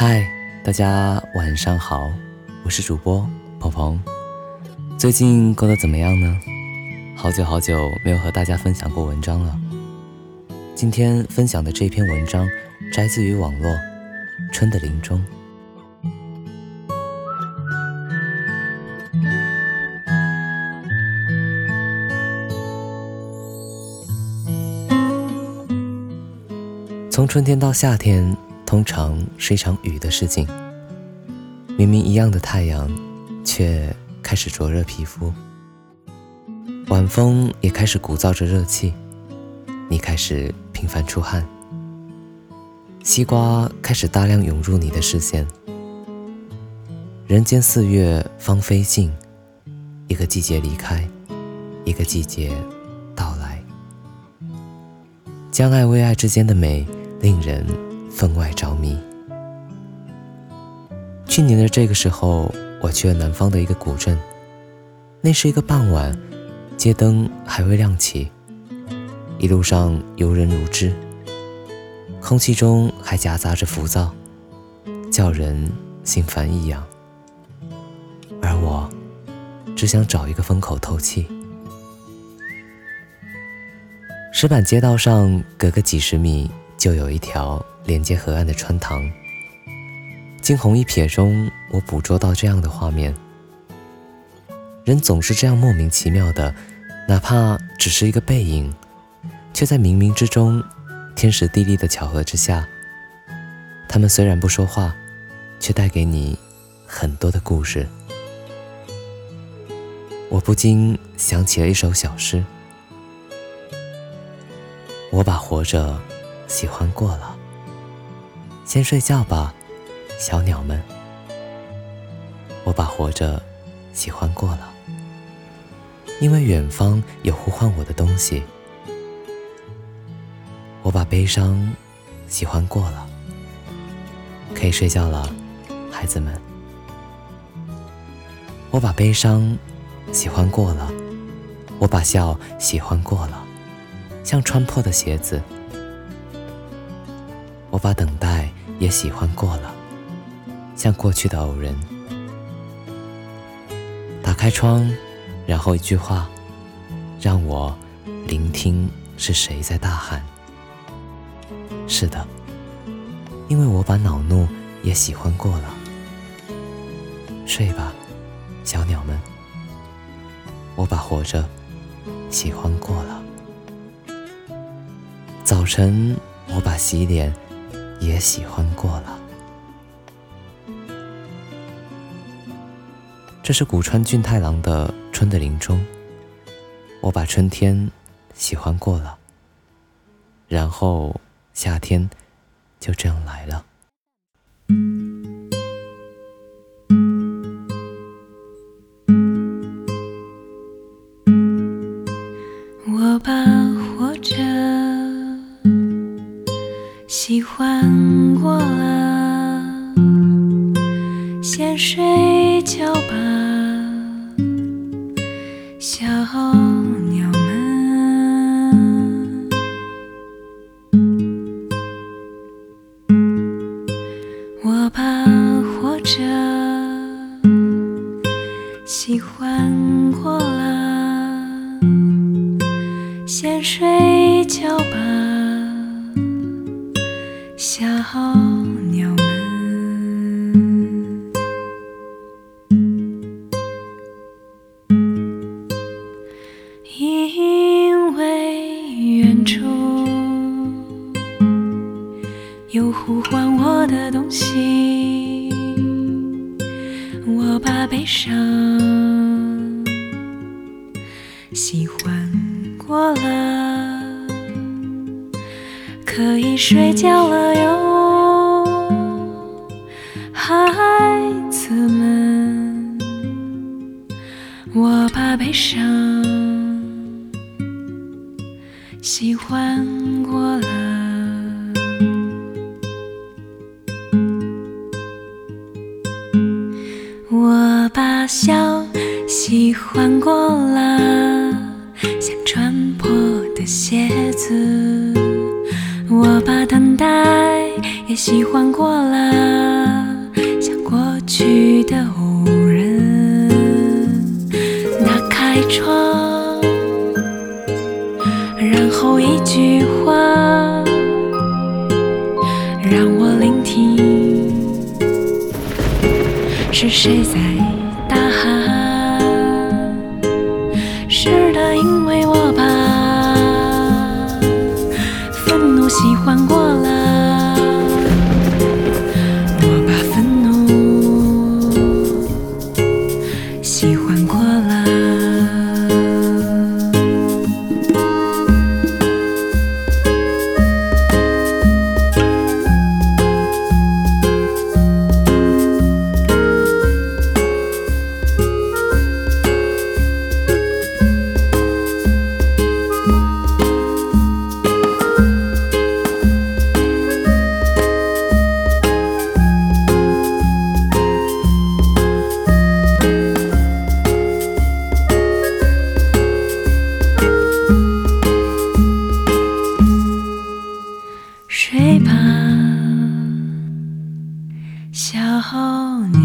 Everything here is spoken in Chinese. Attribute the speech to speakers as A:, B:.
A: 嗨，大家晚上好，我是主播鹏鹏。最近过得怎么样呢？好久好久没有和大家分享过文章了。今天分享的这篇文章摘自于网络《春的林中》。从春天到夏天，通常是一场雨的事情。明明一样的太阳，却开始灼热皮肤。晚风也开始鼓噪着热气，你开始频繁出汗。西瓜开始大量涌入你的视线。人间四月芳菲尽，一个季节离开，一个季节到来。将爱为爱之间的美。令人分外着迷。去年的这个时候，我去了南方的一个古镇。那是一个傍晚，街灯还未亮起，一路上游人如织，空气中还夹杂着浮躁，叫人心烦意痒。而我，只想找一个风口透气。石板街道上，隔个几十米。就有一条连接河岸的穿堂。惊鸿一瞥中，我捕捉到这样的画面：人总是这样莫名其妙的，哪怕只是一个背影，却在冥冥之中、天时地利的巧合之下，他们虽然不说话，却带给你很多的故事。我不禁想起了一首小诗：我把活着。喜欢过了，先睡觉吧，小鸟们。我把活着喜欢过了，因为远方有呼唤我的东西。我把悲伤喜欢过了，可以睡觉了，孩子们。我把悲伤喜欢过了，我把笑喜欢过了，像穿破的鞋子。我把等待也喜欢过了，像过去的偶人。打开窗，然后一句话，让我聆听是谁在大喊。是的，因为我把恼怒也喜欢过了。睡吧，小鸟们。我把活着喜欢过了。早晨，我把洗脸。也喜欢过了。这是古川俊太郎的《春的林中》。我把春天喜欢过了，然后夏天就这样来了。
B: 先睡觉吧，小鸟们。我把活着喜欢过了，先睡觉吧。小呼唤我的东西，我把悲伤喜欢过了。可以睡觉了哟，孩子们，我把悲伤喜欢过了，我把笑喜欢过了，像穿破的鞋子。我把等待也喜欢过了，像过去的无人。打开窗，然后一句谁在时候